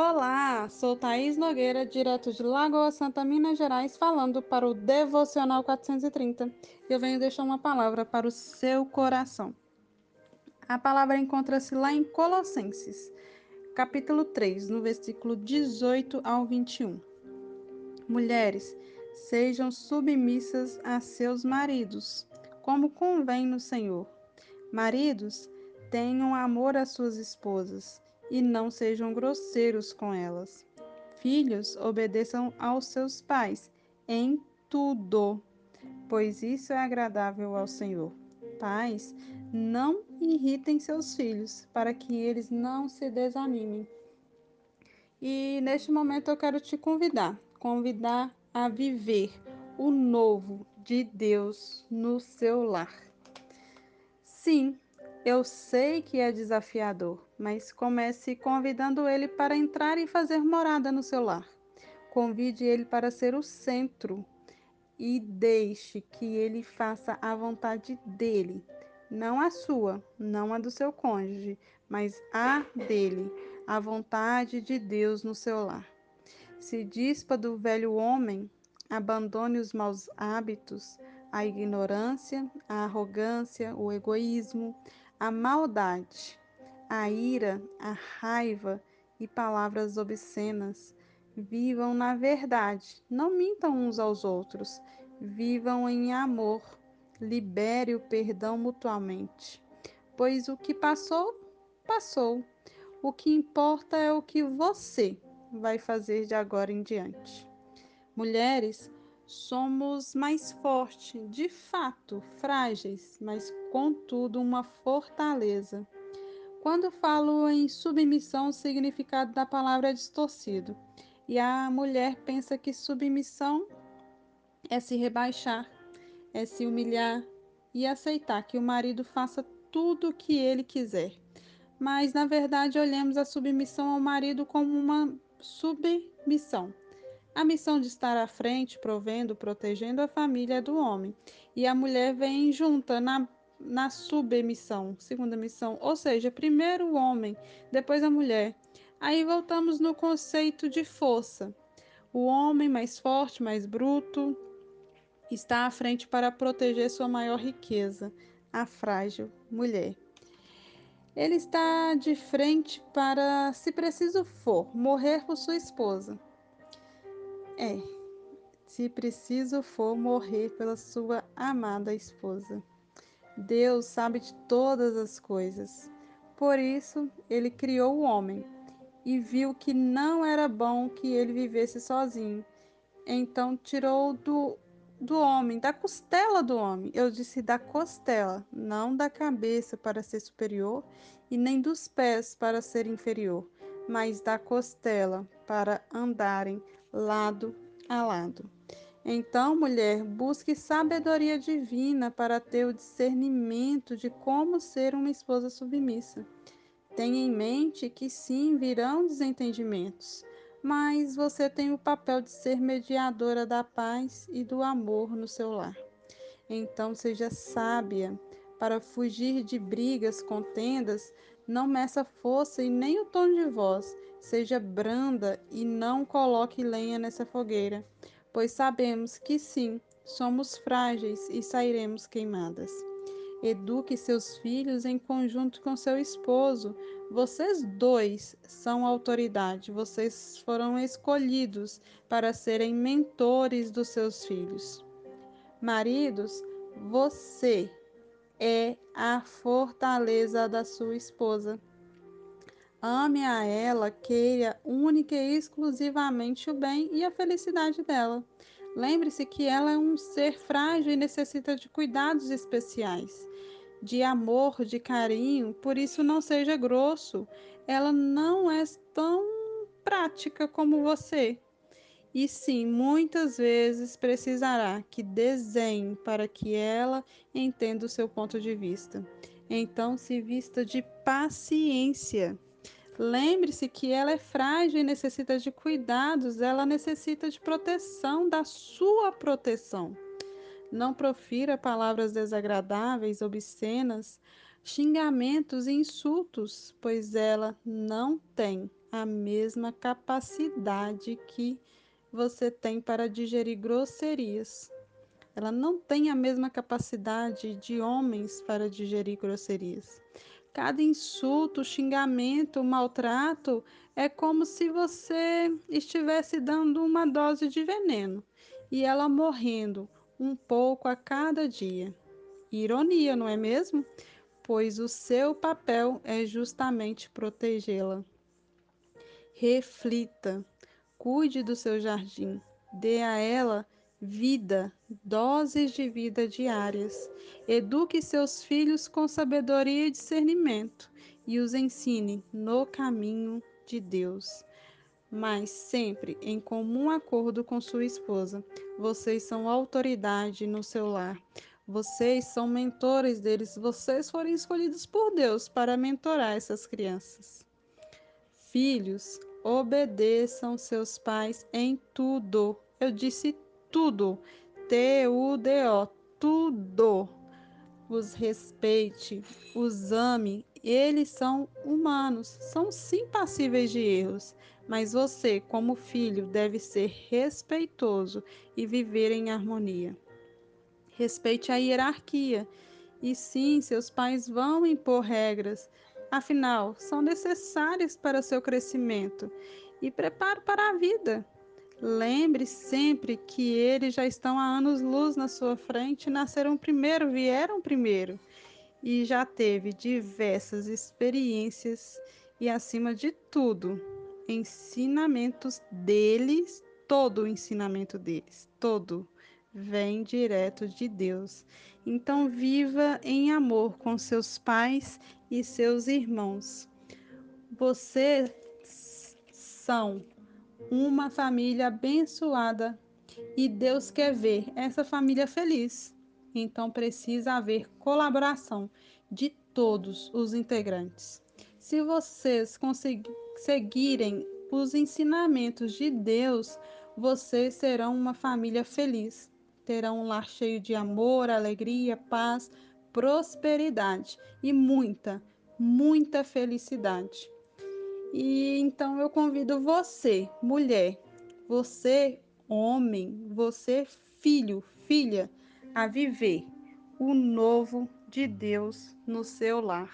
Olá, sou Thaís Nogueira, direto de Lagoa Santa, Minas Gerais, falando para o Devocional 430. Eu venho deixar uma palavra para o seu coração. A palavra encontra-se lá em Colossenses, capítulo 3, no versículo 18 ao 21. Mulheres, sejam submissas a seus maridos, como convém no Senhor. Maridos, tenham amor às suas esposas e não sejam grosseiros com elas. Filhos, obedeçam aos seus pais em tudo, pois isso é agradável ao Senhor. Pais, não irritem seus filhos, para que eles não se desanimem. E neste momento eu quero te convidar, convidar a viver o novo de Deus no seu lar. Sim, eu sei que é desafiador, mas comece convidando ele para entrar e fazer morada no seu lar. Convide ele para ser o centro e deixe que ele faça a vontade dele, não a sua, não a do seu cônjuge, mas a dele, a vontade de Deus no seu lar. Se dispa do velho homem, abandone os maus hábitos, a ignorância, a arrogância, o egoísmo, a maldade, a ira, a raiva e palavras obscenas. Vivam na verdade, não mintam uns aos outros. Vivam em amor, libere o perdão mutuamente. Pois o que passou, passou. O que importa é o que você vai fazer de agora em diante. Mulheres, somos mais fortes, de fato, frágeis, mas contudo uma fortaleza. Quando falo em submissão, o significado da palavra é distorcido. E a mulher pensa que submissão é se rebaixar, é se humilhar e aceitar que o marido faça tudo o que ele quiser. Mas, na verdade, olhamos a submissão ao marido como uma submissão a missão de estar à frente, provendo, protegendo a família do homem. E a mulher vem junta na, na submissão, segunda missão, ou seja, primeiro o homem, depois a mulher. Aí voltamos no conceito de força. O homem mais forte, mais bruto, está à frente para proteger sua maior riqueza, a frágil mulher. Ele está de frente para, se preciso for, morrer por sua esposa. É, se preciso for morrer pela sua amada esposa. Deus sabe de todas as coisas. Por isso, ele criou o homem e viu que não era bom que ele vivesse sozinho. Então, tirou do, do homem, da costela do homem. Eu disse da costela, não da cabeça para ser superior e nem dos pés para ser inferior, mas da costela para andarem lado a lado. Então, mulher, busque sabedoria divina para ter o discernimento de como ser uma esposa submissa. Tenha em mente que sim, virão desentendimentos, mas você tem o papel de ser mediadora da paz e do amor no seu lar. Então, seja sábia para fugir de brigas, contendas, não meça força e nem o tom de voz. Seja branda e não coloque lenha nessa fogueira, pois sabemos que sim, somos frágeis e sairemos queimadas. Eduque seus filhos em conjunto com seu esposo. Vocês dois são autoridade, vocês foram escolhidos para serem mentores dos seus filhos. Maridos, você é a fortaleza da sua esposa. Ame a ela, queira única e exclusivamente o bem e a felicidade dela. Lembre-se que ela é um ser frágil e necessita de cuidados especiais, de amor, de carinho, por isso não seja grosso. Ela não é tão prática como você. E sim, muitas vezes precisará que desenhe para que ela entenda o seu ponto de vista. Então, se vista de paciência. Lembre-se que ela é frágil e necessita de cuidados, ela necessita de proteção, da sua proteção. Não profira palavras desagradáveis, obscenas, xingamentos e insultos, pois ela não tem a mesma capacidade que você tem para digerir grosserias. Ela não tem a mesma capacidade de homens para digerir grosserias. Cada insulto, xingamento, maltrato é como se você estivesse dando uma dose de veneno e ela morrendo um pouco a cada dia. Ironia, não é mesmo? Pois o seu papel é justamente protegê-la. Reflita, cuide do seu jardim, dê a ela vida, doses de vida diárias. Eduque seus filhos com sabedoria e discernimento e os ensine no caminho de Deus. Mas sempre em comum acordo com sua esposa. Vocês são autoridade no seu lar. Vocês são mentores deles. Vocês foram escolhidos por Deus para mentorar essas crianças. Filhos, obedeçam seus pais em tudo. Eu disse tudo. T-U-D-O. Tudo. Os respeite, os ame. Eles são humanos, são sim passíveis de erros, mas você, como filho, deve ser respeitoso e viver em harmonia. Respeite a hierarquia. E sim, seus pais vão impor regras, afinal, são necessárias para seu crescimento e preparo para a vida. Lembre sempre que eles já estão há anos-luz na sua frente, nasceram primeiro, vieram primeiro e já teve diversas experiências e, acima de tudo, ensinamentos deles, todo o ensinamento deles, todo vem direto de Deus. Então, viva em amor com seus pais e seus irmãos. Vocês são uma família abençoada e Deus quer ver essa família feliz. Então, precisa haver colaboração de todos os integrantes. Se vocês seguirem os ensinamentos de Deus, vocês serão uma família feliz terão um lar cheio de amor, alegria, paz, prosperidade e muita, muita felicidade. E então eu convido você, mulher, você, homem, você, filho, filha, a viver o novo de Deus no seu lar.